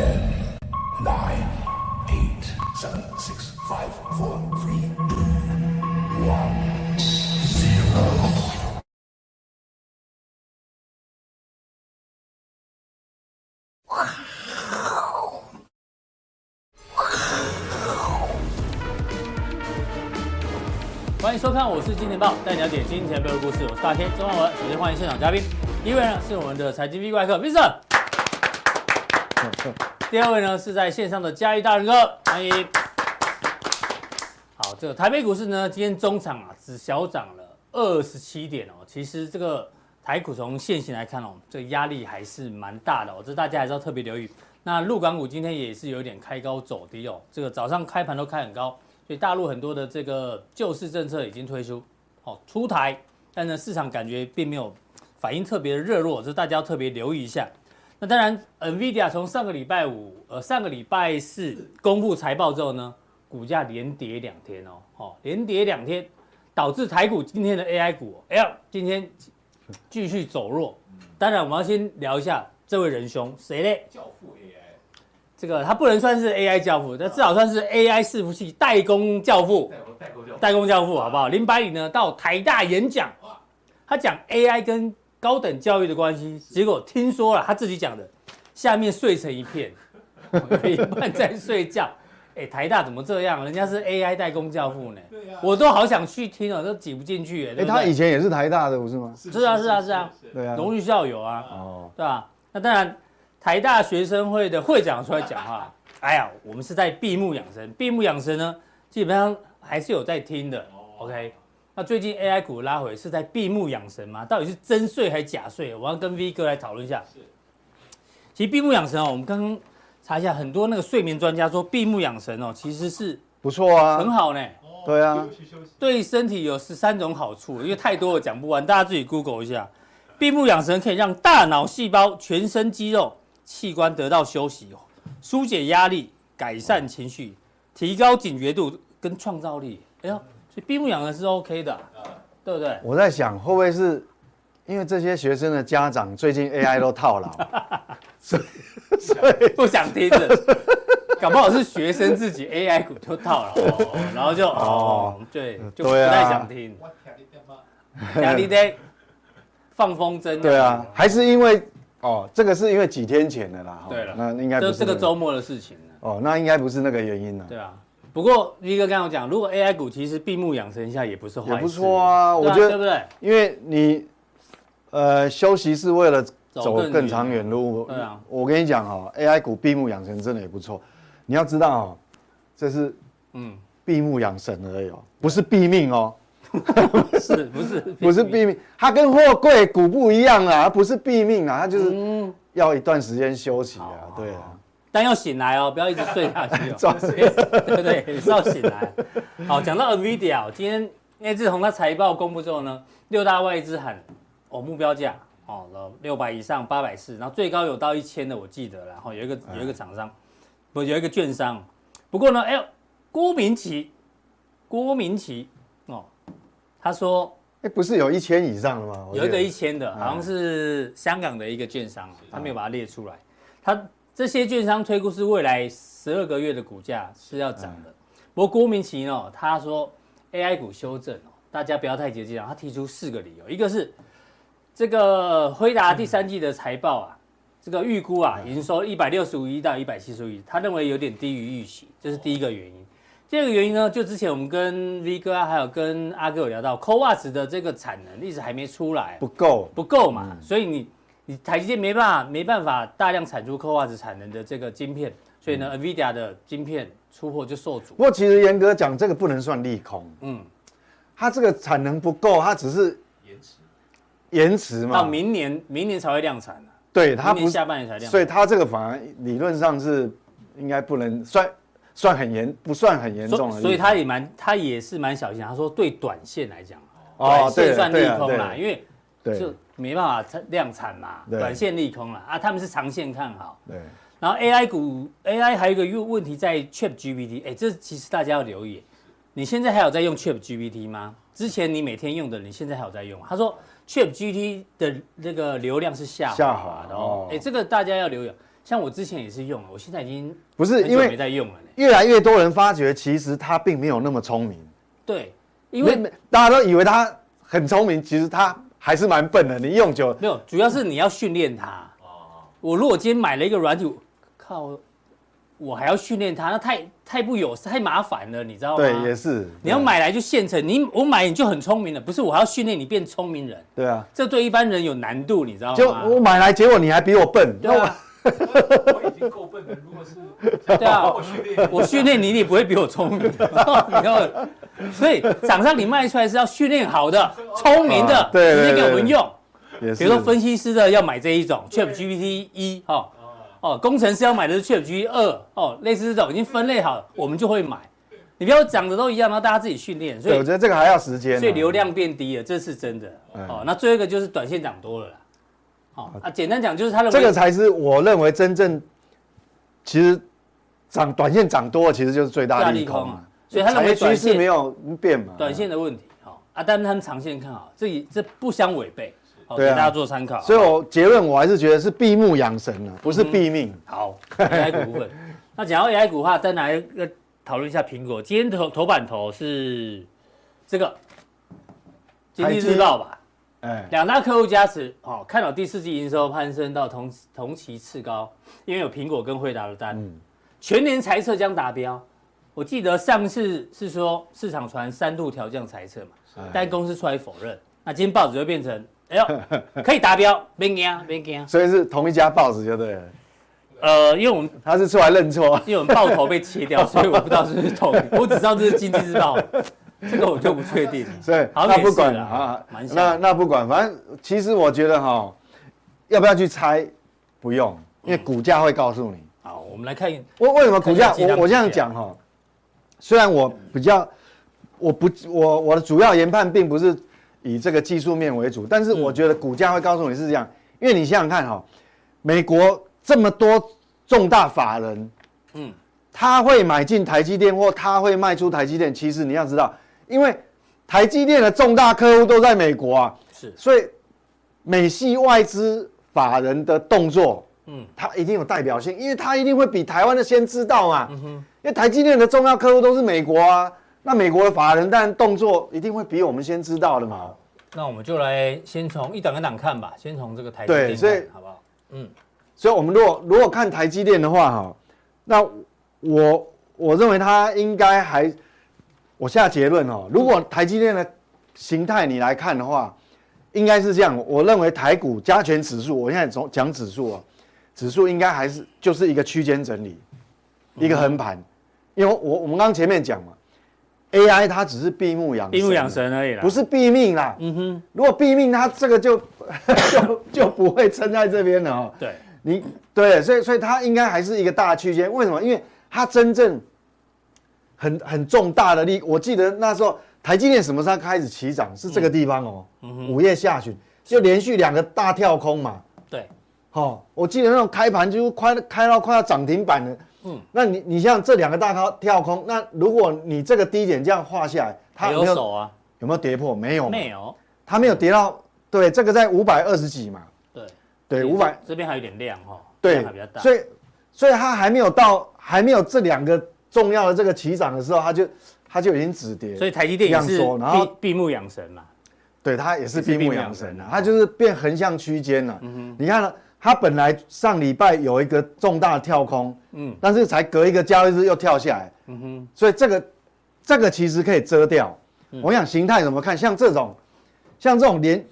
Ten, nine, eight, seven, six, five, four, three, two, one, zero. 欢迎收看，我是金钱豹，带你了解金钱背后的故事。我是大 K 周万文。首先欢迎现场嘉宾，第一位呢是我们的财经 V 怪客 Vincent，第二位呢是在线上的嘉义大仁哥，欢迎。好，这个台北股市呢，今天中场啊只小涨了二十七点哦。其实这个台股从线型来看哦，这个压力还是蛮大的哦，这大家还是要特别留意。那陆港股今天也是有点开高走低哦，这个早上开盘都开很高。所以大陆很多的这个救市政策已经推出，哦出台，但是市场感觉并没有反应特别的热络，这大家要特别留意一下。那当然，NVIDIA 从上个礼拜五，呃上个礼拜四公布财报之后呢，股价连跌两天哦，哦连跌两天，导致台股今天的 AI 股，哎呀今天继续走弱。当然，我们要先聊一下这位仁兄，谁嘞？教父 AI。这个他不能算是 AI 教父，但至少算是 AI 伺服器代工教父。代工教父，代工教父，好不好？林百里呢到台大演讲，他讲 AI 跟高等教育的关系，结果听说了他自己讲的，下面睡成一片，一半在睡觉。哎，台大怎么这样？人家是 AI 代工教父呢，我都好想去听哦，都挤不进去。哎，他以前也是台大的，不是吗？是啊，是啊，是啊，对啊，荣誉校友啊，哦，对吧？那当然。台大学生会的会长出来讲话，哎呀，我们是在闭目养生，闭目养生呢，基本上还是有在听的。OK，那最近 AI 股拉回是在闭目养神吗？到底是真睡还是假睡？我要跟 V 哥来讨论一下。是，其实闭目养神哦，我们刚刚查一下，很多那个睡眠专家说闭目养神哦，其实是不错啊，很好呢。对啊，对身体有十三种好处，因为太多了讲不完，大家自己 Google 一下。闭目养神可以让大脑细胞、全身肌肉。器官得到休息，疏解压力，改善情绪，提高警觉度跟创造力。哎呦，闭目养的是 OK 的，对不对？我在想，会不会是因为这些学生的家长最近 AI 都套牢，所以所以 不想听的，搞不好是学生自己 AI 股都套牢，然后就哦，对，就不太想听。压力在放风筝。对啊，还是因为。哦，这个是因为几天前的啦。对了，那应该不是、这个周末的事情。哦，那应该不是那个原因了。对啊，不过一哥刚刚讲，如果 AI 股其实闭目养神一下也不是坏事。也不错啊，我觉得对不对？因为你呃休息是为了走更长远路。对啊，我跟你讲哦，AI 股闭目养神真的也不错。你要知道哦，这是嗯闭目养神而已哦，不是毙命哦。不是 不是不是毙命？它跟货柜股不一样啊，它不是毙命啊，它就是要一段时间休息啊，对啊。但要醒来哦，不要一直睡下去哦。对不对？也是要醒来。好，讲到 NVIDIA，今天因为自从它财报公布之后呢，六大外资喊哦目标价哦六百以上八百四，然后最高有到一千的，我记得，然后有一个有一个厂商，不有一个券商。不过呢，哎呦，郭明奇，郭明錤。他说：“哎，不是有一千以上的吗？有一个一千的，好像是香港的一个券商，他没有把它列出来。他这些券商推估是未来十二个月的股价是要涨的。不过郭明奇呢，他说 AI 股修正哦，大家不要太急这样。他提出四个理由，一个是这个辉达第三季的财报啊，这个预估啊，营收一百六十五亿到一百七十五亿，他认为有点低于预期，这是第一个原因。”第二个原因呢，就之前我们跟 V 哥啊，还有跟阿哥有聊到，CoWoS 的这个产能一直还没出来，不够，不够嘛，嗯、所以你你台积电没办法没办法大量产出 CoWoS 产能的这个晶片，所以呢、嗯、，NVIDIA 的晶片出货就受阻。不过其实严格讲，这个不能算利空，嗯，它这个产能不够，它只是延迟，延迟嘛，到明年明年才会量产啊，对，它不下半年才量产，所以它这个反而理论上是应该不能算。算很严，不算很严重的，所以他也蛮，他也是蛮小心。他说对短线来讲，短线算利空啦，因为就没办法量产嘛，短线利空了啊。他们是长线看好。对。然后 AI 股，AI 还有一个问题在 ChatGPT，哎，这其实大家要留意。你现在还有在用 ChatGPT 吗？之前你每天用的，你现在还有在用？他说 ChatGPT 的那个流量是下下滑的哦。哎，这个大家要留意。像我之前也是用了，我现在已经不是因为没在用了。越来越多人发觉，其实他并没有那么聪明。对，因为大家都以为他很聪明，其实他还是蛮笨的。你用久了没有，主要是你要训练他。我如果今天买了一个软体，靠，我还要训练它，那太太不友善，太麻烦了，你知道吗？对，也是。你要买来就现成，你我买你就很聪明了，不是我还要训练你变聪明人。对啊，这对一般人有难度，你知道吗？就我买来，结果你还比我笨。对啊，我已经够笨了，如果是对啊，我训练我训练你，你不会比我聪明。你看，所以厂商你卖出来是要训练好的、聪明的，直接给我们用。比如说分析师的要买这一种 ChatGPT 一哦哦，工程师要买的是 ChatGPT 二哦，类似这种已经分类好了，我们就会买。你不要讲的都一样，然后大家自己训练。所以我觉得这个还要时间。所以流量变低了，这是真的哦。那最后一个就是短线涨多了啦。哦啊，简单讲就是它的这个才是我认为真正其实涨短线涨多了，其实就是最大利空啊。所以它认为短线没有变嘛，短线的问题好啊，但是他们长线看好，这这不相违背。对啊，给大家做参考。所以，我结论我还是觉得是闭目养神了，不是闭命。好，AI 股部分。那讲到 AI 股的话，再来要讨论一下苹果。今天头头版头是这个《经济日报》吧？哎，两大客户加持，哦，看到第四季营收攀升到同同期次高，因为有苹果跟惠达的单。全年财测将达标。我记得上次是说市场传三度调降财测嘛，但公司出来否认。那今天报纸就变成。哎呦，可以达标，别惊，别惊。所以是同一家报纸就对了。呃，因为我们 他是出来认错，因为我们报头被切掉，所以我不知道是不是同一，我只知道这是经济日报，这个我就不确定。所以那不管了啊，那那不管，反正其实我觉得哈，要不要去猜？不用，因为股价会告诉你。好，我们来看，为为什么股价？我我这样讲哈，虽然我比较，我不我我的主要研判并不是。以这个技术面为主，但是我觉得股价会告诉你是这样，因为你想想看哈，美国这么多重大法人，嗯，他会买进台积电或他会卖出台积电，其实你要知道，因为台积电的重大客户都在美国啊，是，所以美系外资法人的动作，嗯，它一定有代表性，因为它一定会比台湾的先知道嘛，嗯哼，因为台积电的重要客户都是美国啊。那美国的法人当然动作一定会比我们先知道的嘛。那我们就来先从一档一档看吧，先从这个台积电对，所以好不好？嗯，所以我们如果如果看台积电的话哈，那我我认为它应该还，我下结论哦，如果台积电的形态你来看的话，应该是这样。我认为台股加权指数，我现在总讲指数啊，指数应该还是就是一个区间整理，一个横盘，因为我我们刚刚前面讲嘛。AI 它只是闭目养神，闭目养神而已啦，不是闭命啦。嗯哼，如果闭命，它这个就 就就不会撑在这边了哦。对，你对，所以所以它应该还是一个大区间。为什么？因为它真正很很重大的利，我记得那时候台积电什么时候开始起涨？是这个地方哦。五月下旬就连续两个大跳空嘛。对，好，我记得那种开盘就快开到快要涨停板了。嗯，那你你像这两个大高跳空，那如果你这个低点这样画下来，它有没有手啊？有没有跌破？没有，没有，它没有跌到。对，这个在五百二十几嘛。对，对，五百这边还有点亮哈。对，还比较大。所以，所以它还没有到，还没有这两个重要的这个起涨的时候，它就它就已经止跌。所以台积电也是闭然后闭目养神嘛。对，它也是闭目养神啊，它就是变横向区间了。嗯哼，你看了。它本来上礼拜有一个重大的跳空，嗯，但是才隔一个交易日又跳下来，嗯哼，所以这个这个其实可以遮掉。嗯、我想形态怎么看？像这种，像这种连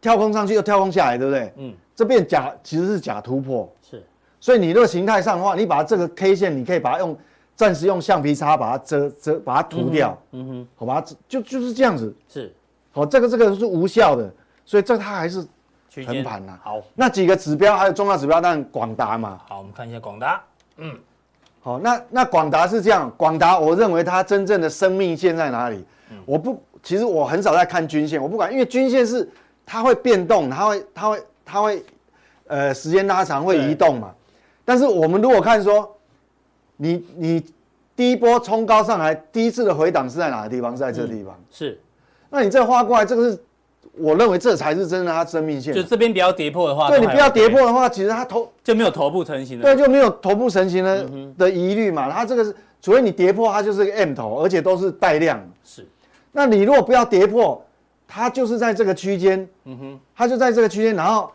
跳空上去又跳空下来，对不对？嗯，这边假其实是假突破，是。所以你如果形态上的话，你把它这个 K 线，你可以把它用暂时用橡皮擦把它遮遮，把它涂掉，嗯哼，嗯哼好吧，就就是这样子，是。好，这个这个是无效的，所以这它还是。横盘呐，好，那几个指标还有重要指标，当然广达嘛。好，我们看一下广达。嗯，好，那那广达是这样，广达我认为它真正的生命线在哪里？嗯，我不，其实我很少在看均线，我不管，因为均线是它会变动，它会它会它会，呃，时间拉长会移动嘛。但是我们如果看说，你你第一波冲高上来，第一次的回档是在哪个地方？是在这个地方。是，那你这画过来，这个是。我认为这才是真的它生命线。就这边不要跌破的话，对你不要跌破的话，其实它头就没有头部成型的，对，就没有头部成型的的疑虑嘛。它这个是，除非你跌破，它就是个 M 头，而且都是带量。是，那你如果不要跌破，它就是在这个区间，嗯哼，它就在这个区间，然后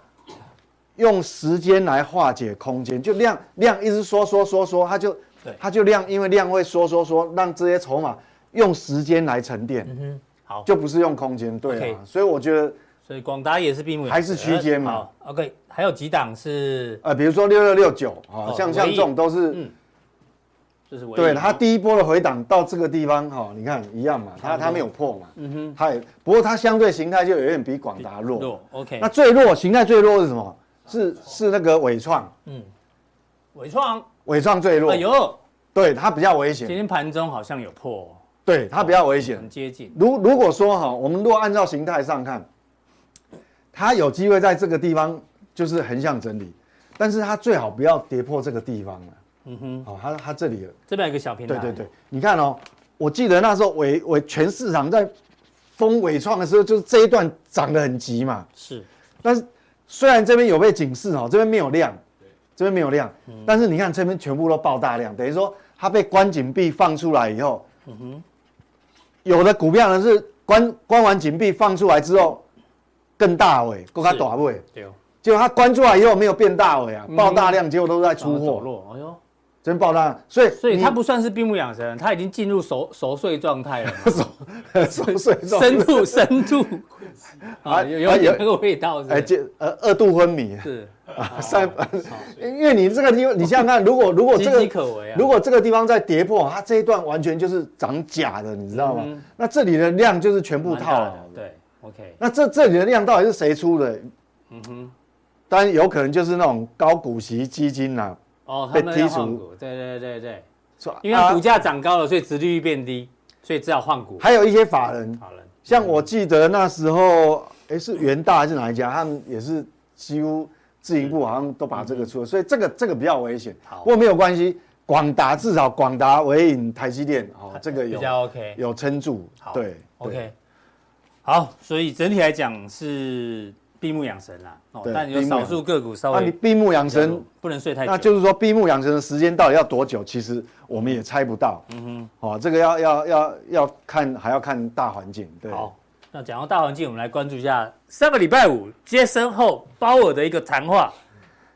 用时间来化解空间，就量量一直缩缩缩缩，它就对，它就量，因为量会缩缩缩，让这些筹码用时间来沉淀。嗯哼。好，就不是用空间，对啊，所以我觉得，所以广达也是闭目，还是区间嘛。好，OK，还有几档是，呃，比如说六六六九啊，像像这种都是，嗯，就是对它第一波的回档到这个地方哈，你看一样嘛，它它没有破嘛，嗯哼，它也不过它相对形态就有点比广达弱，弱，OK，那最弱形态最弱是什么？是是那个伟创，嗯，伟创，伟创最弱，哎呦，对它比较危险，今天盘中好像有破。对它比较危险，很接近。如如果说哈，我们如果按照形态上看，它有机会在这个地方就是横向整理，但是它最好不要跌破这个地方了。嗯哼，好，它它这里这边有个小平台。对对对，你看哦，我记得那时候纬纬全市场在封纬创的时候，就是这一段涨得很急嘛。是，但是虽然这边有被警示哦，这边没有量，这边没有量，但是你看这边全部都爆大量，等于说它被关紧闭放出来以后，嗯哼。有的股票呢是关关完紧闭放出来之后更大尾，更加大尾。对，结果它关出来以后没有变大尾啊，爆大量，结果都在出货。哎呦，真爆大量，所以所以它不算是闭目养神，它已经进入熟熟睡状态了。熟睡状态，深度深度 啊，有有有那个味道。哎，这呃二度昏迷是。啊，三，因为你这个地方，你想想看，如果如果这个，如果这个地方在跌破，它这一段完全就是涨假的，你知道吗？那这里的量就是全部套了。对，OK。那这这里的量到底是谁出的？嗯哼，当然有可能就是那种高股息基金呐，哦，被剔除。对对对对，因为股价涨高了，所以殖利率变低，所以只好换股。还有一些法人，法人，像我记得那时候，哎，是元大还是哪一家？他们也是几乎。自营部好像都把这个出了，所以这个这个比较危险。好，不过没有关系，广达至少广达、伟影、台积电，哦，这个有比较 OK，有撑住。好，对，OK。好，所以整体来讲是闭目养神啦。哦，但有少数个股稍微。那你闭目养神不能睡太久。那就是说闭目养神的时间到底要多久？其实我们也猜不到。嗯哼。哦，这个要要要要看，还要看大环境。对。好。那讲到大环境，我们来关注一下上个礼拜五接生后鲍尔的一个谈话。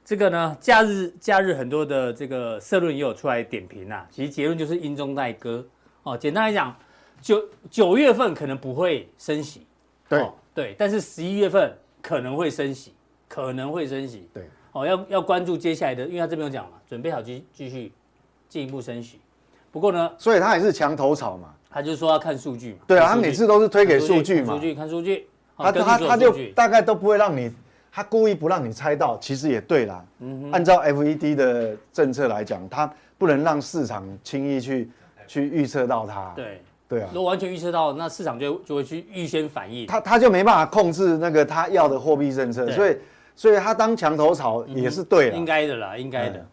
这个呢，假日假日很多的这个社论也有出来点评啊。其实结论就是阴中带歌哦。简单来讲，九九月份可能不会升息，对、哦、对，但是十一月份可能会升息，可能会升息。对哦，要要关注接下来的，因为他这边有讲嘛，准备好继继续进一步升息。不过呢，所以他也是墙头草嘛。他就说要看数据嘛，对啊，他每次都是推给数据嘛，数据看数据，他他他就大概都不会让你，他故意不让你猜到，其实也对啦。嗯，按照 FED 的政策来讲，他不能让市场轻易去去预测到它。对对啊，如果完全预测到，那市场就就会去预先反应。他他就没办法控制那个他要的货币政策，所以所以他当墙头草也是对的，应该的啦，应该的。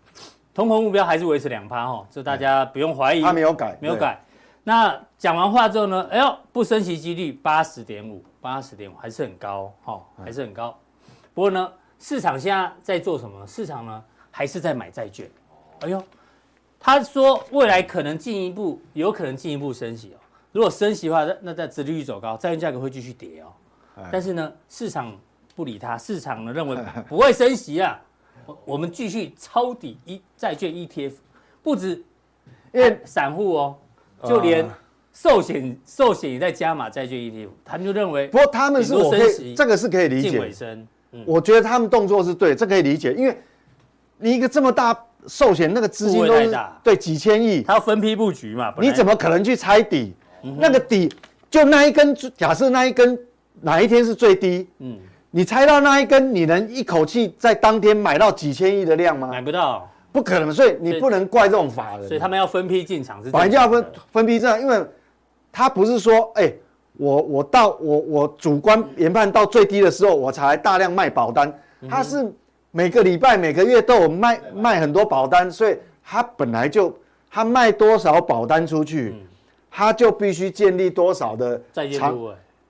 通膨目标还是维持两趴哈，这大家不用怀疑。他没有改，没有改。那讲完话之后呢？哎呦，不升息几率八十点五，八十点五还是很高，哈、哦，还是很高。不过呢，市场现在在做什么？市场呢还是在买债券。哎呦，他说未来可能进一步，有可能进一步升息哦。如果升息的话，那那在殖利率走高，债券价格会继续跌哦。但是呢，市场不理他，市场呢认为 不会升息啊。我们继续抄底一债券 ETF，不止因为散户哦。就连寿险寿险也在加码债券 ETF，他们就认为，不过他们是我可以这个是可以理解，嗯，我觉得他们动作是对，这可以理解，因为你一个这么大寿险那个资金都是对几千亿，它要分批布局嘛，你怎么可能去猜底？那个底就那一根，假设那一根哪一天是最低，嗯，你猜到那一根，你能一口气在当天买到几千亿的量吗？买不到。不可能，所以你不能怪这种法人。所以他们要分批进场是。反正要分分批进场，因为他不是说，哎、欸，我我到我我主观研判到最低的时候，我才大量卖保单。他是每个礼拜每个月都有卖卖很多保单，所以他本来就他卖多少保单出去，他就必须建立多少的长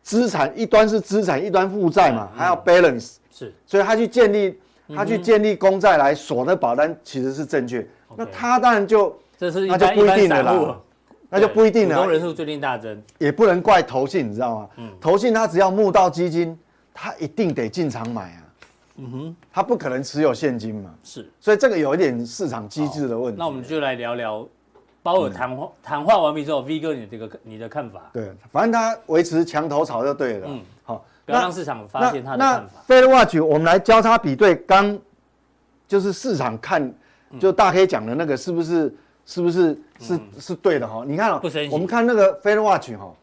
资产一端是资产，一端负债嘛，还要 balance，是，所以他去建立，他去建立公债来锁那保单，其实是正确。那他当然就这是那就不一定了啦，那就不一定了。股东人数最近大增，也不能怪投信，你知道吗？嗯，投信他只要募到基金，他一定得进场买啊。嗯哼，他不可能持有现金嘛。是，所以这个有一点市场机制的问题。那我们就来聊聊。包尔谈话谈话完毕之后，V 哥，你这个你的看法？对，反正他维持墙头草就对了。嗯，好，不要让市场发现他的看法。Fed Watch，我们来交叉比对，刚就是市场看，就大黑讲的那个是不是是不是是是对的哈？你看，我们看那个 Fed Watch 哈，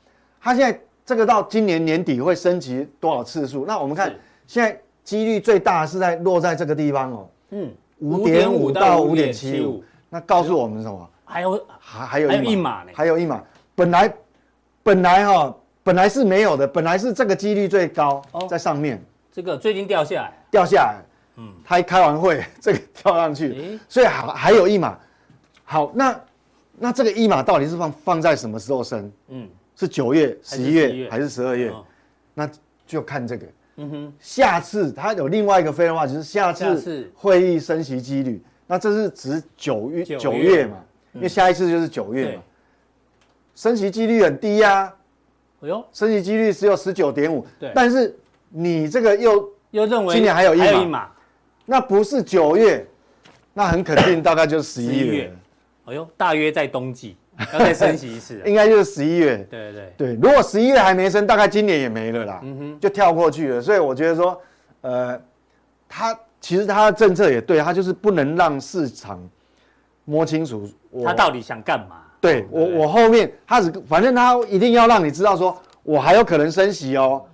它现在这个到今年年底会升级多少次数？那我们看现在几率最大是在落在这个地方哦。嗯，五点五到五点七五。那告诉我们什么？还有还还有一码呢，还有一码，本来本来哈本来是没有的，本来是这个几率最高在上面，这个最近掉下来，掉下来，嗯，他一开完会 这个跳上去，所以还还有一码，好，那那这个一码到底是放放在什么时候升？嗯，是九月、十一月还是十二月？那就看这个，嗯哼，下次它有另外一个非的话，就是下次会议升息几率，那这是指九月九月。嘛？因为下一次就是九月嘛，升息几率很低呀，哎呦，升息几率只有十九点五，对，但是你这个又又认为今年还有一码，那不是九月，那很肯定大概就是十一月，哎呦，大约在冬季要再升息一次，应该就是十一月，对对。对，如果十一月还没升，大概今年也没了啦，嗯哼，就跳过去了，所以我觉得说，呃，他其实他的政策也对，他就是不能让市场。摸清楚他到底想干嘛？对我，我后面他只反正他一定要让你知道说，我还有可能升息哦，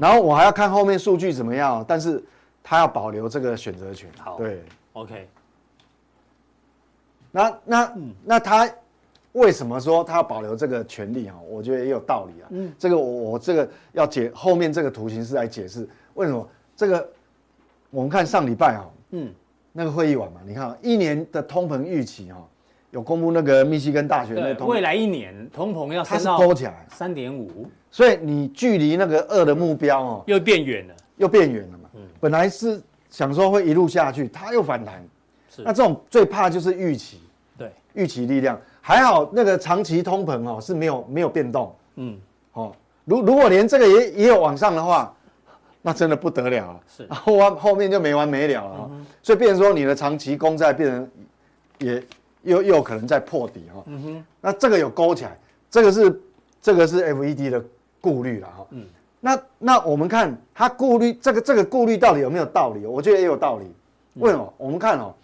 然后我还要看后面数据怎么样，但是他要保留这个选择权。好，对，OK。那那那他为什么说他要保留这个权利啊？我觉得也有道理啊。嗯，这个我我这个要解后面这个图形是来解释为什么这个。我们看上礼拜啊，嗯。那个会议晚嘛？你看，一年的通膨预期哈，有公布那个密西根大学那个未来一年通膨要升到三点五，所以你距离那个二的目标哦，又变远了，又变远了嘛。嗯，本来是想说会一路下去，它又反弹。是，那这种最怕就是预期，对，预期力量。还好，那个长期通膨哦是没有没有变动。嗯，哦，如如果连这个也也有往上的话。那真的不得了了，是。后完后面就没完没了了，嗯、所以变成说你的长期公债变成也又又可能在破底哈，嗯哼，那这个有勾起来，这个是这个是 FED 的顾虑了哈，嗯，那那我们看他顾虑这个这个顾虑到底有没有道理？我觉得也有道理，为什么？嗯、我们看哦，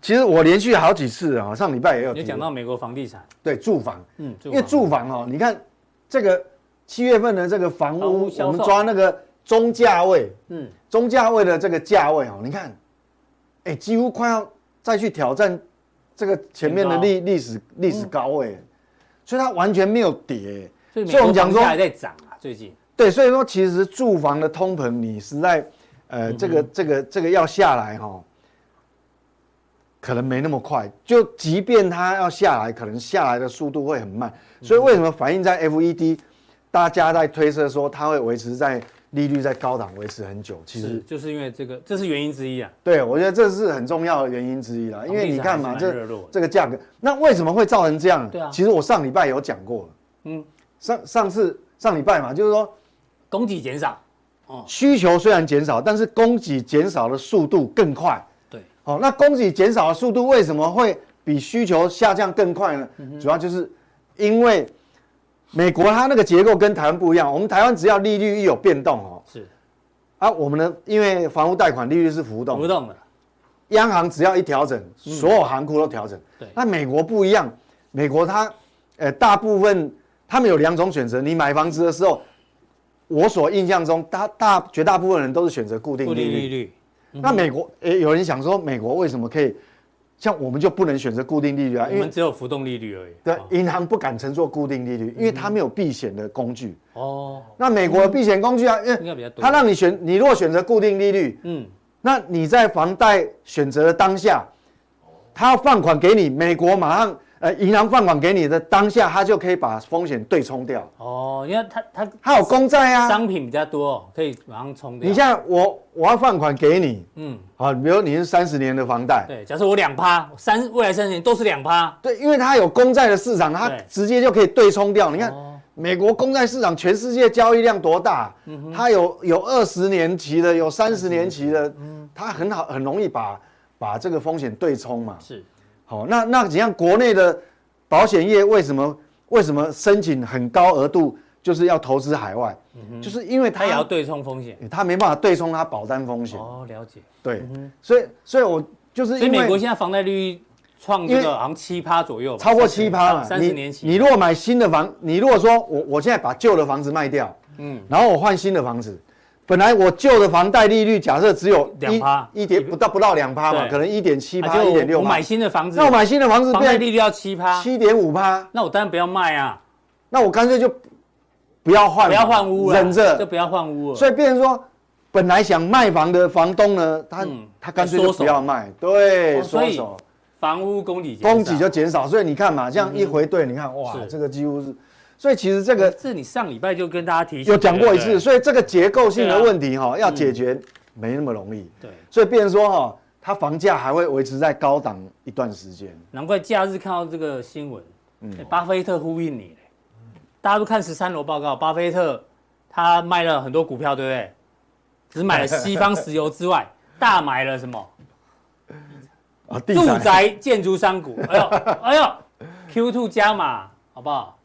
其实我连续好几次啊，上礼拜也有讲到美国房地产，对住房，嗯，因为住房哦，你看这个七月份的这个房屋，房屋我们抓那个。中价位，嗯，中价位的这个价位哦，你看，哎，几乎快要再去挑战这个前面的历历史历史高位，所以它完全没有跌，所以我们讲说还在涨啊，最近。对，所以说其实住房的通膨，你实在，呃，这个这个这个要下来哈，可能没那么快。就即便它要下来，可能下来的速度会很慢。所以为什么反映在 FED，大家在推测说它会维持在。利率在高档维持很久，其实就是因为这个，这是原因之一啊。对，我觉得这是很重要的原因之一啦。因为你看嘛，这这个价格，那为什么会造成这样？对啊。其实我上礼拜有讲过了。嗯。上上次上礼拜嘛，就是说供给减少，哦，需求虽然减少，但是供给减少的速度更快。对。哦，那供给减少的速度为什么会比需求下降更快呢？主要就是因为。美国它那个结构跟台湾不一样，我们台湾只要利率一有变动哦，是，啊，我们的因为房屋贷款利率是浮动，浮动的，央行只要一调整，所有行库都调整。对，那美国不一样，美国它，呃，大部分他们有两种选择，你买房子的时候，我所印象中，大大绝大部分人都是选择固定利率。利率，那美国，诶，有人想说，美国为什么可以？像我们就不能选择固定利率啊，因为我们只有浮动利率而已。对，银行不敢乘坐固定利率，因为它没有避险的工具。哦。那美国的避险工具啊，因为它让你选，你如果选择固定利率，嗯，那你在房贷选择的当下，他要放款给你，美国马上呃，银行放款给你的当下，它就可以把风险对冲掉。哦，因为它它它有公债啊，商品比较多，可以马上冲掉。你像我，我要放款给你，嗯，好，比如你是三十年的房贷，对，假设我两趴，三未来三十年都是两趴，对，因为它有公债的市场，它直接就可以对冲掉。你看、哦、美国公债市场，全世界交易量多大？嗯、它有有二十年期的，有三十年期的，嗯，它很好，很容易把把这个风险对冲嘛。是。好，那那怎样？国内的保险业为什么为什么申请很高额度，就是要投资海外？嗯，就是因为它也要对冲风险，它没办法对冲它保单风险。哦，了解。对，嗯、所以所以我就是因为，美国现在房贷率创这个好像七趴左右，超过七趴了。三十年期你，你如果买新的房，你如果说我我现在把旧的房子卖掉，嗯，然后我换新的房子。本来我旧的房贷利率假设只有两趴，一点不到不到两趴嘛，可能一点七趴，一点六。我买新的房子，那我买新的房子，房贷利率要七趴，七点五趴。那我当然不要卖啊，那我干脆就不要换，不要换屋了，忍着就不要换屋了。所以变成说，本来想卖房的房东呢，他他干脆就不要卖，对，缩手，房屋供给供给就减少。所以你看嘛，这样一回对，你看哇，这个几乎是。所以其实这个是你上礼拜就跟大家提醒有讲过一次，所以这个结构性的问题哈，要解决没那么容易。对，所以变成说哈，它房价还会维持在高档一段时间。难怪假日看到这个新闻，嗯，巴菲特呼应你，大家都看十三楼报告，巴菲特他卖了很多股票，对不对？只买了西方石油之外，大买了什么？住宅建筑商股。哎呦，哎呦，Q two 加码，好不好？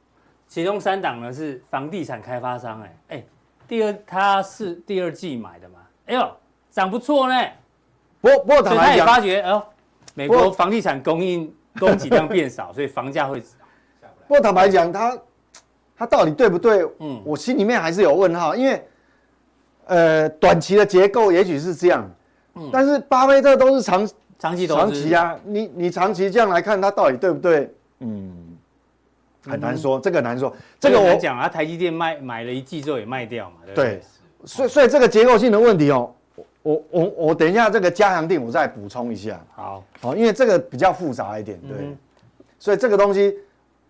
其中三档呢是房地产开发商，哎哎，第二他是第二季买的嘛，哎呦，涨不错呢。不过不过他也发觉，哎呦，美国房地产供应供给量变少，所以房价会涨。不过坦白讲，他他到底对不对？嗯，我心里面还是有问号，因为呃，短期的结构也许是这样，嗯，但是巴菲特都是长长期投资，长期啊，你你长期这样来看，他到底对不对？嗯。很难说，这个难说。这个我讲啊，台积电卖买了一季之后也卖掉嘛，对不对？所以所以这个结构性的问题哦，我我我等一下这个加强定我再补充一下。好，好，因为这个比较复杂一点，对。嗯、所以这个东西，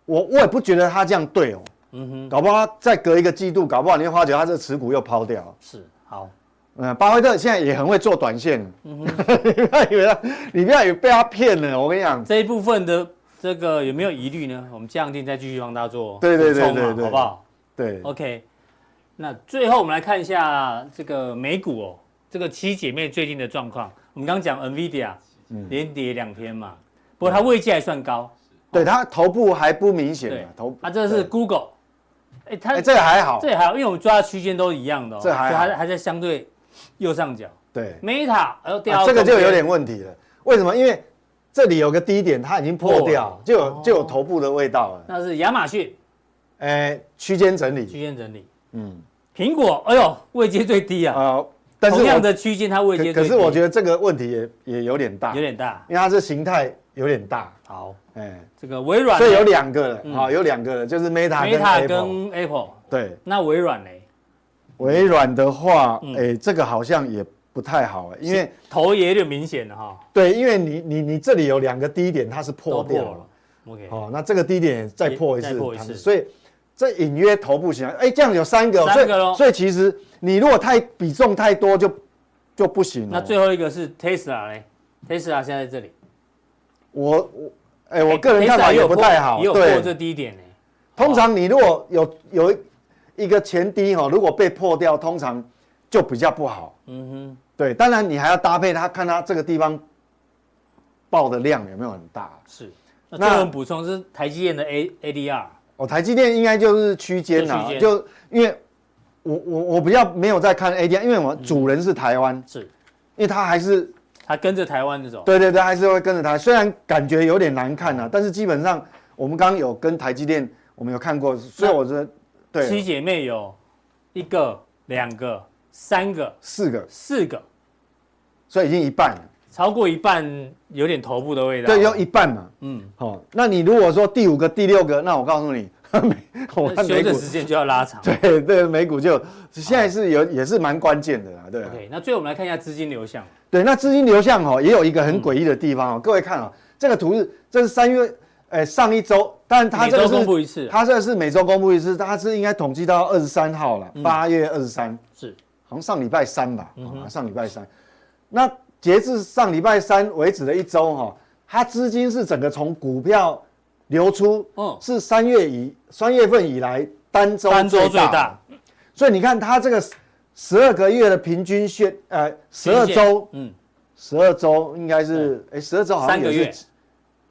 我我也不觉得他这样对哦。嗯哼。搞不好再隔一个季度，搞不好你会发觉他这个持股又抛掉。是，好。嗯，巴菲特现在也很会做短线。嗯哼。你不要以为他，你不要以为被他骗了，我跟你讲。这一部分的。这个有没有疑虑呢？我们加强錠再继续帮大家做对对对对对，好不好？对，OK。那最后我们来看一下这个美股哦，这个七姐妹最近的状况。我们刚刚讲 NVIDIA 连跌两天嘛，不过它位阶还算高，对它头部还不明显。头啊，这是 Google，哎，它这个还好，这还好，因为我们抓的区间都一样的，这还还还在相对右上角。对，Meta 然后掉，这个就有点问题了。为什么？因为这里有个低点，它已经破掉，就有就有头部的味道了。那是亚马逊，哎，区间整理，区间整理。嗯，苹果，哎呦，位阶最低啊。啊，但是同样的区间，它位阶最低。可是我觉得这个问题也也有点大，有点大，因为它这形态有点大。好，哎，这个微软，所以有两个了，啊，有两个了，就是 Meta 跟 Apple。对，那微软呢？微软的话，哎，这个好像也。不太好哎，因为头也有点明显了哈。对，因为你你你这里有两个低点，它是破掉了。OK，好，那这个低点再破一次，破一次，所以这隐约头部形，哎，这样有三个，三个喽。所以其实你如果太比重太多就就不行了。那最后一个是 Tesla 嘞，Tesla 现在在这里。我我哎，我个人看法也不太好，也有破这低点呢。通常你如果有有一个前低哈，如果被破掉，通常就比较不好。嗯哼。对，当然你还要搭配它，看它这个地方爆的量有没有很大。是，那我们补充是台积电的 A ADR。哦，台积电应该就是区间呐，就因为我我我比较没有在看 ADR，因为我主人是台湾，是，因为它还是它跟着台湾这种。对对对，还是会跟着它，虽然感觉有点难看啊，但是基本上我们刚刚有跟台积电，我们有看过，所以我觉得对。七姐妹有一个、两个。三个、四个、四个，所以已经一半了，超过一半有点头部的味道。对，要一半嘛。嗯，好，那你如果说第五个、第六个，那我告诉你，我看美股时间就要拉长。对对，美股就现在是有也是蛮关键的啦，对。OK，那最后我们来看一下资金流向。对，那资金流向哈也有一个很诡异的地方哦，各位看啊，这个图是这是三月哎，上一周，但它这个是公布一次，他这个是每周公布一次，它是应该统计到二十三号了，八、嗯、月二十三，是，好像上礼拜三吧，上礼拜三，那截至上礼拜三为止的一周哈，它资金是整个从股票流出，嗯，是三月以三月份以来单周单周最大，所以你看它这个十二个月的平均线，呃，十二周，嗯。十二周应该是，哎，十二周好像也是，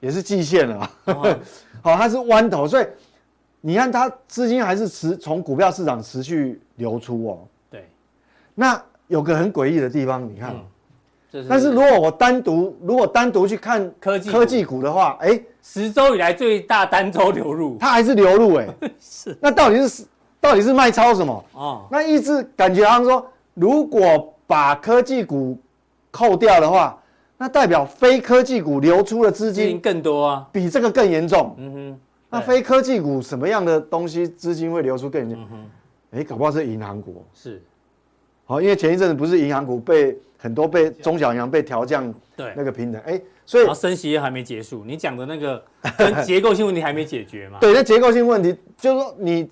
也是季线了，好，它是弯头，所以你看它资金还是持从股票市场持续流出哦。对，那有个很诡异的地方，你看，但是如果我单独如果单独去看科技科技股的话，哎，十周以来最大单周流入，它还是流入，哎，是，那到底是到底是卖超什么？哦，那一直感觉好像说，如果把科技股扣掉的话，那代表非科技股流出的资金更多啊，比这个更严重。嗯哼，那非科技股什么样的东西资金会流出更严重？哎，搞不好是银行股。是，好，因为前一阵子不是银行股被很多被中小银行被调降对那个平等，哎，所以升息还没结束，你讲的那个跟 结构性问题还没解决嘛？对，那结构性问题就是说你。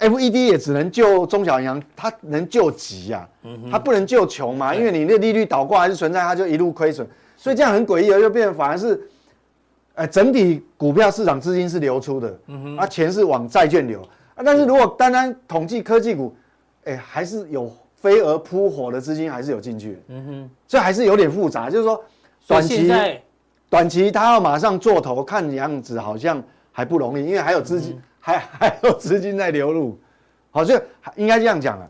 FED 也只能救中小银行，它能救急呀、啊，它不能救穷嘛，因为你那利率倒挂还是存在，它就一路亏损，所以这样很诡异的就变成反而是，呃，整体股票市场资金是流出的，嗯哼，啊，钱是往债券流，啊，但是如果单单统计科技股，哎，还是有飞蛾扑火的资金还是有进去，嗯哼，所以还是有点复杂，就是说短期短期他要马上做头，看样子好像还不容易，因为还有资金。嗯还 还有资金在流入，好，就应该这样讲了，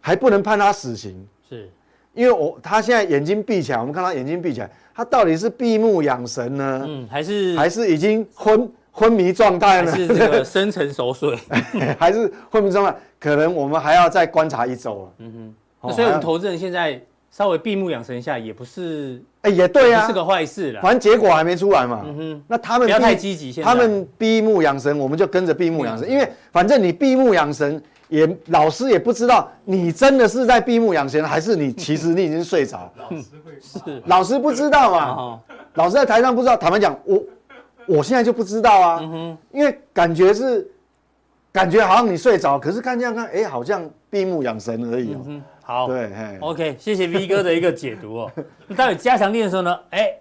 还不能判他死刑，是，因为我他现在眼睛闭起来，我们看他眼睛闭起来，他到底是闭目养神呢？嗯，还是还是已经昏昏迷状态呢？还是这个深层熟睡？还是昏迷状态？可能我们还要再观察一周了。嗯哼，那所以我们投资人现在稍微闭目养神一下，也不是。哎，也对啊，是个坏事了。反正结果还没出来嘛。嗯哼，那他们不要太积极，他们闭目养神，我们就跟着闭目养神。因为反正你闭目养神，也老师也不知道你真的是在闭目养神，还是你其实你已经睡着。老师会是老师不知道嘛？老师在台上不知道。坦白讲，我我现在就不知道啊。嗯哼，因为感觉是感觉好像你睡着，可是看这样看，哎，好像闭目养神而已。嗯好，对，OK，谢谢 V 哥的一个解读哦。那到底加强力的时候呢？哎，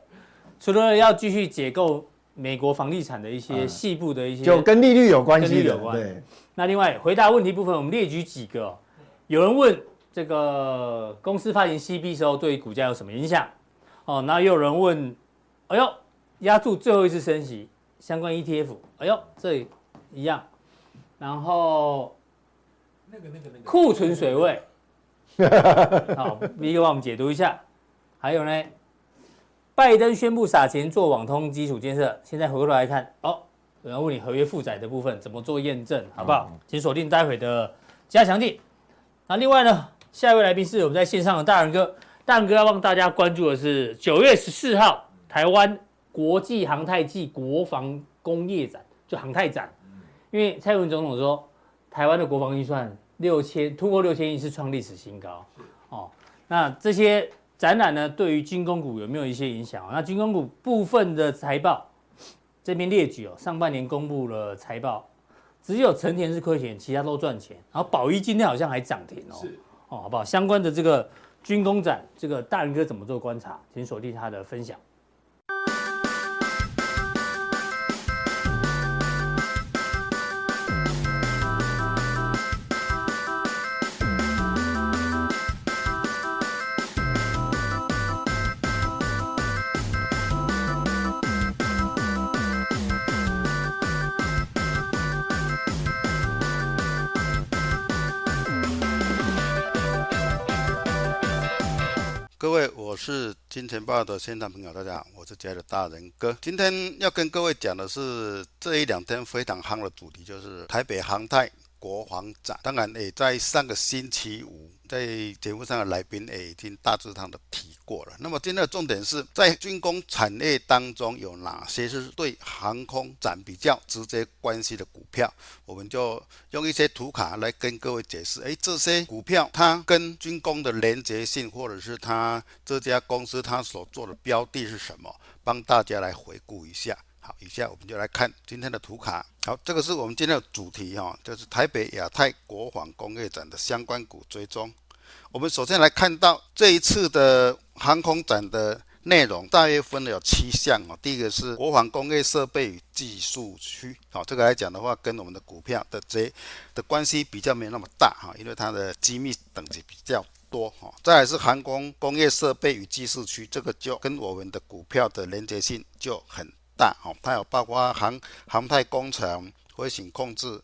除了要继续解构美国房地产的一些细部的一些，就跟利率有关系，利率有关。对。那另外回答问题部分，我们列举几个。有人问这个公司发行 CB 时候对股价有什么影响？哦，那又有人问，哎呦，压住最后一次升息相关 ETF，哎呦，这里一样。然后那个那个那个库存水位。好，第一个帮我们解读一下。还有呢，拜登宣布撒钱做网通基础建设，现在回过头来看，哦，有人问你合约负载的部分怎么做验证，好不好？请锁定待会的加强地。那另外呢，下一位来宾是我们在线上的大仁哥，大仁哥要帮大家关注的是九月十四号台湾国际航太暨国防工业展，就航太展。因为蔡英文总统说，台湾的国防预算。六千突破六千亿是创历史新高，哦，那这些展览呢，对于军工股有没有一些影响？那军工股部分的财报这边列举哦，上半年公布了财报，只有成田是亏钱，其他都赚钱。然后宝一今天好像还涨停哦，哦，好不好？相关的这个军工展，这个大仁哥怎么做观察？请锁定他的分享。各位，我是金钱豹的现场朋友，大家好，我是家的大仁哥。今天要跟各位讲的是这一两天非常夯的主题，就是台北航太国防展。当然，也在上个星期五。在节目上的来宾也已经大致上的提过了。那么今天的重点是在军工产业当中有哪些是对航空展比较直接关系的股票？我们就用一些图卡来跟各位解释。诶，这些股票它跟军工的连结性，或者是它这家公司它所做的标的是什么？帮大家来回顾一下。好，以下我们就来看今天的图卡。好，这个是我们今天的主题哈，就是台北亚太国防工业展的相关股追踪。我们首先来看到这一次的航空展的内容，大约分了有七项哦。第一个是国防工业设备与技术区，好，这个来讲的话，跟我们的股票的这的关系比较没有那么大哈，因为它的机密等级比较多哈。再来是航空工业设备与技术区，这个就跟我们的股票的连接性就很大哈，它有包括航航太工程、飞行控制。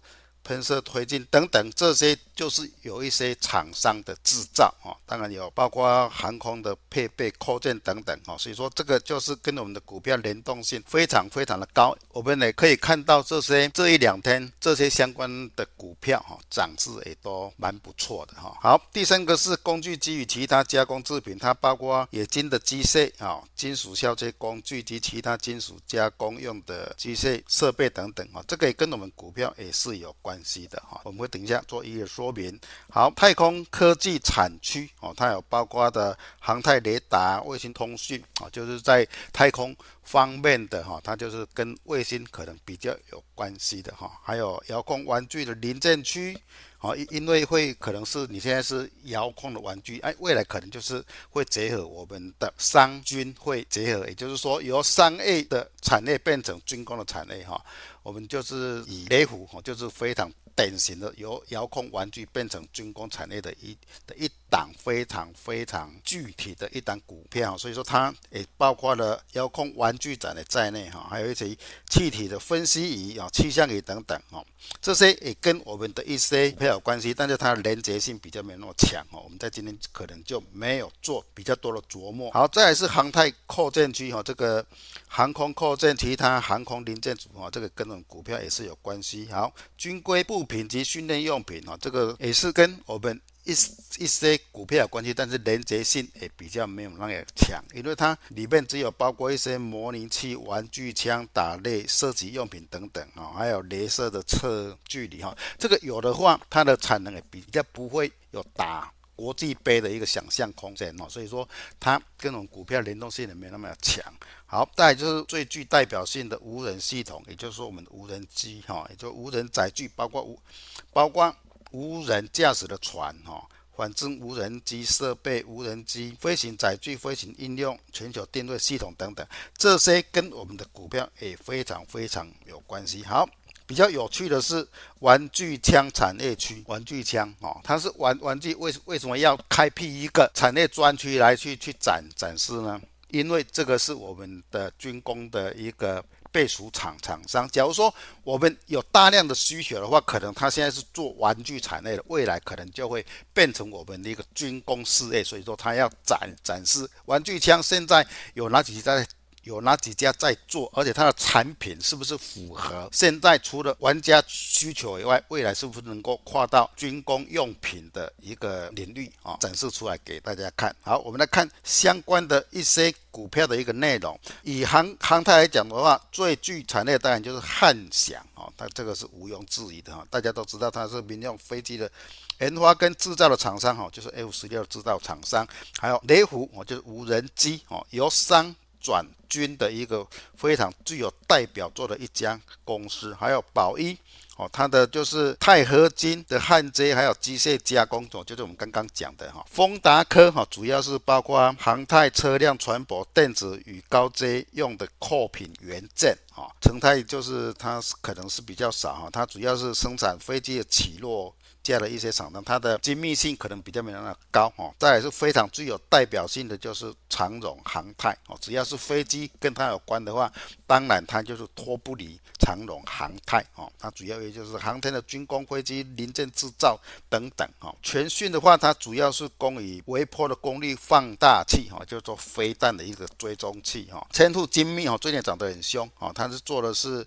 喷射推进等等，这些就是有一些厂商的制造啊，当然有包括航空的配备、扩建等等啊，所以说这个就是跟我们的股票联动性非常非常的高。我们也可以看到这些这一两天这些相关的股票哈，涨势也都蛮不错的哈。好，第三个是工具机与其他加工制品，它包括冶金的机械啊、金属削切工具及其他金属加工用的机械设备等等啊，这个也跟我们股票也是有关。系的哈，我们会等一下做一说说明。好，太空科技产区哦，它有包括的航太雷达、卫星通讯啊，就是在太空方面的哈，它就是跟卫星可能比较有关系的哈。还有遥控玩具的零件区啊，因因为会可能是你现在是遥控的玩具，哎，未来可能就是会结合我们的商军会结合，也就是说由商业的产业变成军工的产业哈。我们就是以雷虎哦，就是非常典型的由遥控玩具变成军工产业的一的一档非常非常具体的一档股票，所以说它也包括了遥控玩具展的在内哈，还有一些气体的分析仪啊、气象仪等等哈，这些也跟我们的一些比较有关系，但是它的连接性比较没那么强哈，我们在今天可能就没有做比较多的琢磨。好，再来是航太构件区哈，这个航空构件、其他航空零件组哈，这个跟。股票也是有关系。好，军规部品及训练用品啊，这个也是跟我们一一些股票有关系，但是连接性也比较没有那么强，因为它里面只有包括一些模拟器、玩具枪、打猎、射击用品等等啊，还有镭射的测距离哈，这个有的话，它的产能也比较不会有打国际杯的一个想象空间哦，所以说它跟我们股票联动性也没那么强。好，再就是最具代表性的无人系统，也就是说我们的无人机哈，也就无人载具，包括无包括无人驾驶的船哈，反正无人机设备、无人机飞行载具、飞行应用、全球定位系统等等，这些跟我们的股票也非常非常有关系。好。比较有趣的是玩具枪产业区，玩具枪哦，它是玩玩具，为为什么要开辟一个产业专区来去去展展示呢？因为这个是我们的军工的一个被属厂厂商。假如说我们有大量的需求的话，可能他现在是做玩具产业的，未来可能就会变成我们的一个军工事业。所以说，他要展展示玩具枪，现在有哪几家？有哪几家在做？而且它的产品是不是符合现在除了玩家需求以外，未来是不是能够跨到军工用品的一个领域啊？展示出来给大家看。好，我们来看相关的一些股票的一个内容。以航航太来讲的话，最具产业当然就是汉翔啊，它这个是毋庸置疑的哈。大家都知道它是民用飞机的研发跟制造的厂商哈，就是 F 十六制造厂商。还有雷虎哦，就是无人机哦，由商转军的一个非常具有代表作的一家公司，还有宝一哦，它的就是钛合金的焊接，还有机械加工，哦，就是我们刚刚讲的哈。丰达科哈，主要是包括航太车辆船舶电子与高阶用的扣品元件啊。成泰就是它可能是比较少哈，它主要是生产飞机的起落。加了一些厂商，它的精密性可能比较没那么高哈。再来是非常具有代表性的就是长荣航太哦，只要是飞机跟它有关的话，当然它就是脱不离长荣航太哦。它主要也就是航天的军工飞机零件制造等等哈。全讯的话，它主要是供于微波的功率放大器哈，就是做飞弹的一个追踪器哈。千兔精密哦，最近涨得很凶哦，它是做的是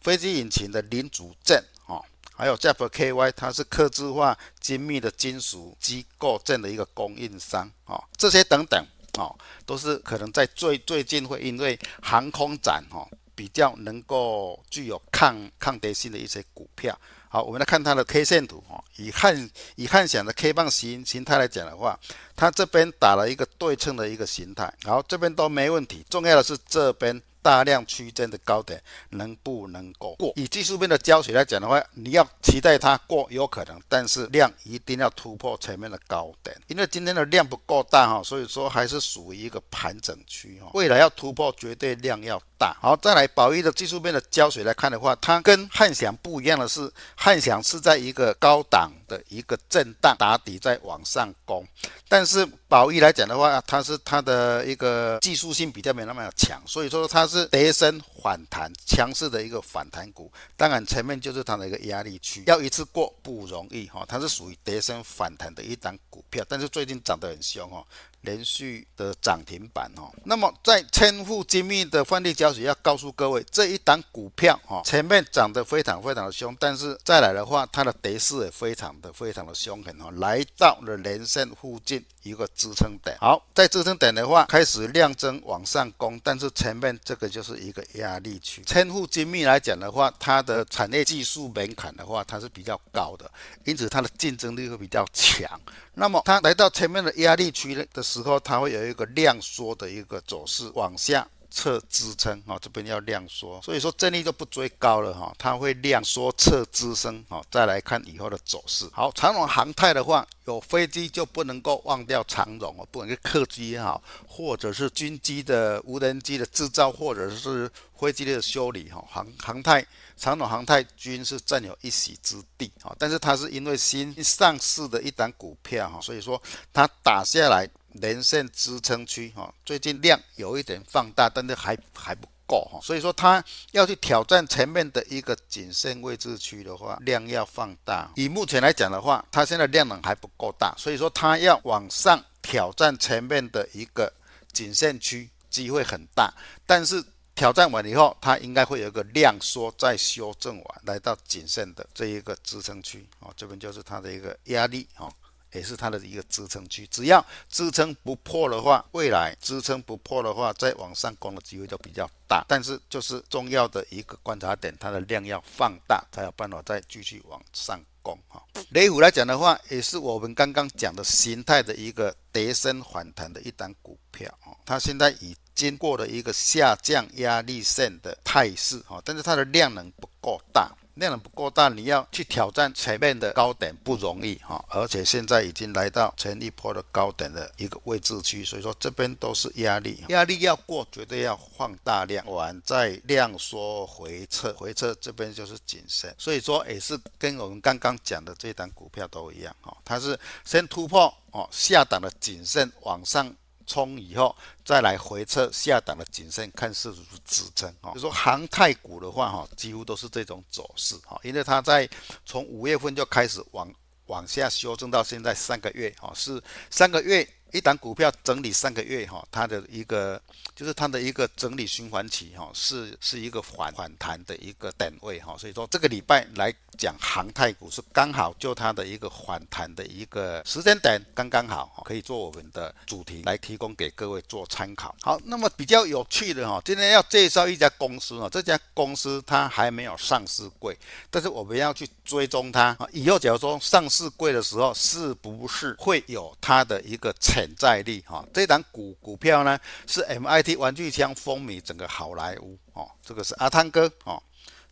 飞机引擎的零组件哦。还有 Jet KY，它是客制化精密的金属机构件的一个供应商啊，这些等等啊，都是可能在最最近会因为航空展哈比较能够具有抗抗跌性的一些股票。好，我们来看它的 K 线图哈，以汉以汉翔的 K 棒形形态来讲的话，它这边打了一个对称的一个形态，然后这边都没问题，重要的是这边大量区间的高点能不能够过？以技术面的教学来讲的话，你要期待它过有可能，但是量一定要突破前面的高点，因为今天的量不够大哈，所以说还是属于一个盘整区哈。未来要突破，绝对量要大。好，再来宝一的技术面的胶水来看的话，它跟汉翔不一样的是，汉翔是在一个高档的一个震荡打底再往上攻，但是宝一来讲的话，它是它的一个技术性比较没那么强，所以说它是跌升反弹强势的一个反弹股。当然前面就是它的一个压力区，要一次过不容易哈，它是属于跌升反弹的一档股票，但是最近涨得很凶哦。连续的涨停板哦，那么在千富精密的范例教学要告诉各位，这一档股票哈，前面涨得非常非常的凶，但是再来的话，它的跌势也非常的非常的凶狠哈，来到了连线附近一个支撑点。好，在支撑点的话，开始量增往上攻，但是前面这个就是一个压力区。千户精密来讲的话，它的产业技术门槛的话，它是比较高的，因此它的竞争力会比较强。那么它来到前面的压力区的时候，它会有一个量缩的一个走势，往下测支撑哈，这边要量缩，所以说这里就不追高了哈，它会量缩测支撑哈，再来看以后的走势。好，长荣航太的话，有飞机就不能够忘掉长荣哦，不管是客机也好，或者是军机的无人机的制造，或者是飞机的修理哈，航航太。长荣航太均是占有一席之地啊，但是它是因为新上市的一档股票哈，所以说它打下来连线支撑区哈，最近量有一点放大，但是还还不够哈，所以说它要去挑战前面的一个颈线位置区的话，量要放大。以目前来讲的话，它现在量能还不够大，所以说它要往上挑战前面的一个颈线区，机会很大，但是。挑战完以后，它应该会有一个量缩，再修正完，来到谨慎的这一个支撑区啊，这边就是它的一个压力啊，也是它的一个支撑区。只要支撑不破的话，未来支撑不破的话，再往上攻的机会就比较大。但是就是重要的一个观察点，它的量要放大，才有办法再继续往上攻哈。雷虎来讲的话，也是我们刚刚讲的形态的一个跌升反弹的一档股票啊，它现在已。经过了一个下降压力线的态势哈，但是它的量能不够大，量能不够大，你要去挑战前面的高点不容易哈，而且现在已经来到前一波的高点的一个位置区，所以说这边都是压力，压力要过，绝对要放大量完再量缩回撤，回撤这边就是谨慎，所以说也是跟我们刚刚讲的这档股票都一样哈，它是先突破哦下档的谨慎往上。冲以后再来回撤下档的谨慎，看是不是支撑哈。就说航太股的话哈，几乎都是这种走势哈，因为它在从五月份就开始往往下修正到现在三个月哈，是三个月。一档股票整理三个月哈，它的一个就是它的一个整理循环期哈，是是一个反反弹的一个点位哈，所以说这个礼拜来讲航太股是刚好就它的一个反弹的一个时间点刚刚好，可以做我们的主题来提供给各位做参考。好，那么比较有趣的哈，今天要介绍一家公司啊，这家公司它还没有上市柜，但是我们要去追踪它，以后假如说上市柜的时候，是不是会有它的一个潜在力哈，这档股股票呢是 MIT 玩具枪风靡整个好莱坞哦，这个是阿汤哥哦，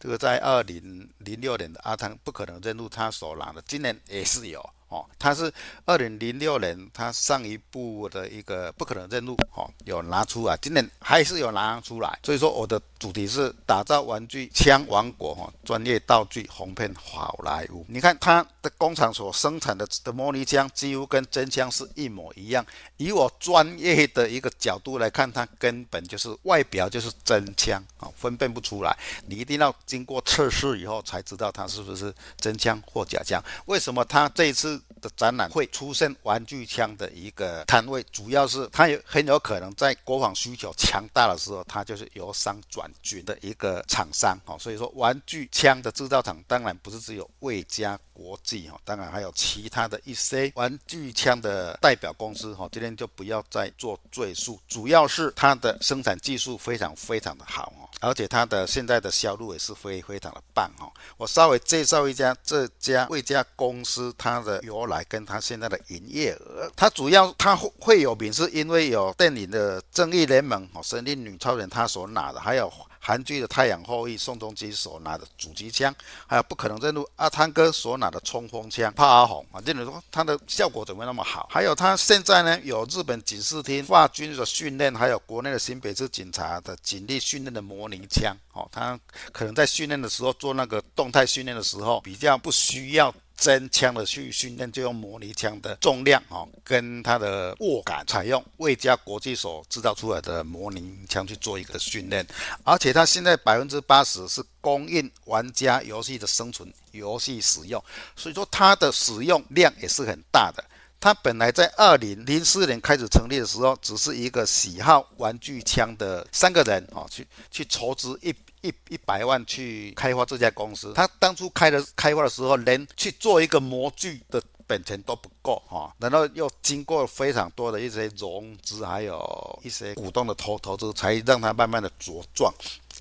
这个在二零零六年的阿汤不可能认入他手拿的，今年也是有。哦，他是二零零六年他上一部的一个不可能任务，哦，有拿出来，今年还是有拿出来。所以说我的主题是打造玩具枪王国，哈，专业道具红遍好莱坞。你看他的工厂所生产的的模拟枪，几乎跟真枪是一模一样。以我专业的一个角度来看，它根本就是外表就是真枪，啊，分辨不出来。你一定要经过测试以后才知道它是不是真枪或假枪。为什么他这一的展览会出现玩具枪的一个摊位，主要是它有很有可能在国防需求强大的时候，它就是由商转军的一个厂商哦。所以说，玩具枪的制造厂当然不是只有魏家国际哈，当然还有其他的一些玩具枪的代表公司哈。今天就不要再做赘述，主要是它的生产技术非常非常的好哦。而且它的现在的销路也是非非常的棒哈。我稍微介绍一家这家这家公司它的由来跟它现在的营业额。它主要它会有名是因为有电影的《正义联盟》哦，神力女超人他所拿的，还有。韩剧的《太阳后裔》，宋仲基所拿的狙击枪，还有不可能任务阿汤哥所拿的冲锋枪帕阿红啊，这里说它的效果怎么那么好？还有它现在呢，有日本警视厅法军的训练，还有国内的新北市警察的警力训练的模拟枪哦，它可能在训练的时候做那个动态训练的时候，比较不需要。真枪的去训练，就用模拟枪的重量哦，跟它的握感，采用魏家国际所制造出来的模拟枪去做一个训练，而且它现在百分之八十是供应玩家游戏的生存游戏使用，所以说它的使用量也是很大的。它本来在二零零四年开始成立的时候，只是一个喜好玩具枪的三个人哦，去去筹资一。一一百万去开发这家公司，他当初开的开发的时候，连去做一个模具的本钱都不够哈，然后又经过非常多的一些融资，还有一些股东的投投资，才让他慢慢的茁壮。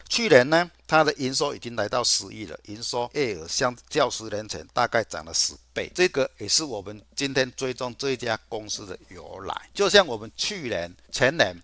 去年呢，他的营收已经来到十亿了，营收月额相较十年前大概涨了十倍，这个也是我们今天追踪这一家公司的由来。就像我们去年前年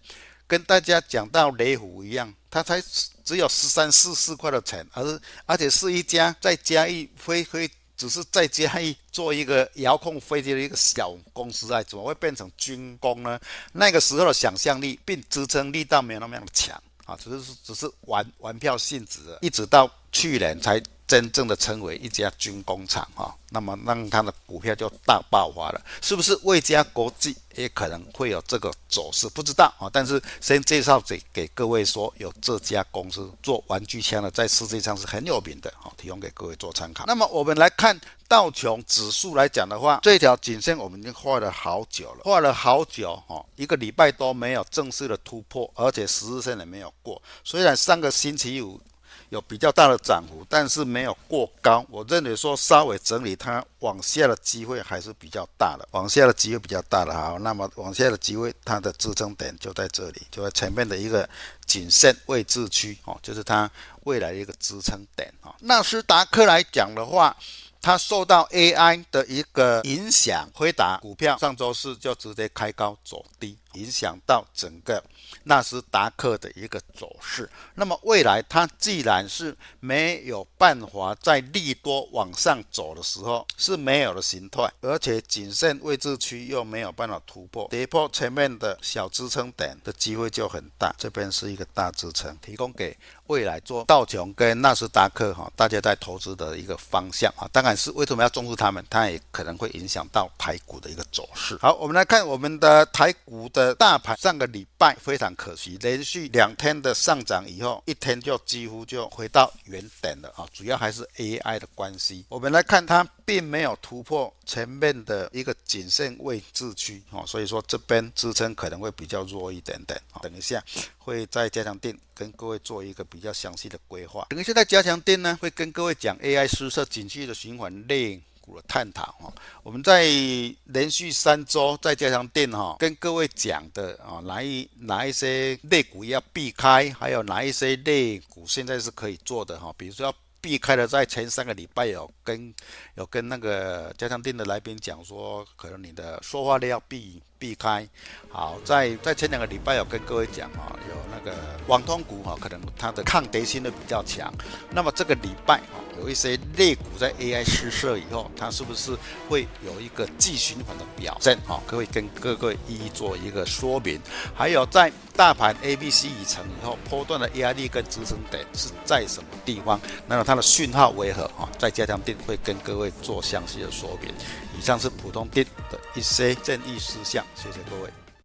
跟大家讲到雷虎一样，他才。只有十三四四块的钱，而是而且是一家在嘉义飞飞，只是在嘉义做一个遥控飞机的一个小公司啊，怎么会变成军工呢？那个时候的想象力并支撑力道没有那么样的强啊，只是只是玩玩票性质的，一直到去年才。真正的成为一家军工厂哈，那么让它的股票就大爆发了，是不是？魏家国际也可能会有这个走势，不知道啊。但是先介绍给给各位说，有这家公司做玩具枪的，在世界上是很有名的啊，提供给各位做参考。那么我们来看道琼指数来讲的话，这条颈线我们已经画了好久了，画了好久哈，一个礼拜都没有正式的突破，而且十日线也没有过。虽然上个星期五。有比较大的涨幅，但是没有过高。我认为说稍微整理，它往下的机会还是比较大的，往下的机会比较大的。好，那么往下的机会，它的支撑点就在这里，就在前面的一个谨慎位置区哦，就是它未来的一个支撑点啊。纳斯达克来讲的话，它受到 AI 的一个影响，回答股票上周四就直接开高走低，影响到整个。纳斯达克的一个走势，那么未来它既然是没有办法在利多往上走的时候是没有的形态，而且颈线位置区又没有办法突破，跌破前面的小支撑点的机会就很大，这边是一个大支撑，提供给未来做道琼跟纳斯达克哈，大家在投资的一个方向啊，当然是为什么要重视他们，它也可能会影响到台股的一个走势。好，我们来看我们的台股的大盘，上个礼拜非常。可惜，连续两天的上涨以后，一天就几乎就回到原点了啊！主要还是 AI 的关系。我们来看，它并没有突破前面的一个颈线位置区啊，所以说这边支撑可能会比较弱一点点。等一下会在加强錠跟各位做一个比较详细的规划。等一下在加强錠呢，会跟各位讲 AI 施设景气的循环类。探讨哈，我们在连续三周在加强店哈，跟各位讲的啊，哪一哪一些肋骨要避开，还有哪一些肋骨现在是可以做的哈，比如说要避开的，在前三个礼拜有跟有跟那个加强店的来宾讲说，可能你的说话都要避避开。好，在在前两个礼拜有跟各位讲啊，有那个网通股哈，可能它的抗跌性都比较强。那么这个礼拜。有一些类股在 AI 失设以后，它是不是会有一个季循环的表现？哈，可以跟各位一一做一个说明。还有在大盘 A、B、C 已成以后，波段的压力跟支撑点是在什么地方？那么它的讯号为何？哈，在加强定会跟各位做详细的说明。以上是普通錠的一些建议事项，谢谢各位。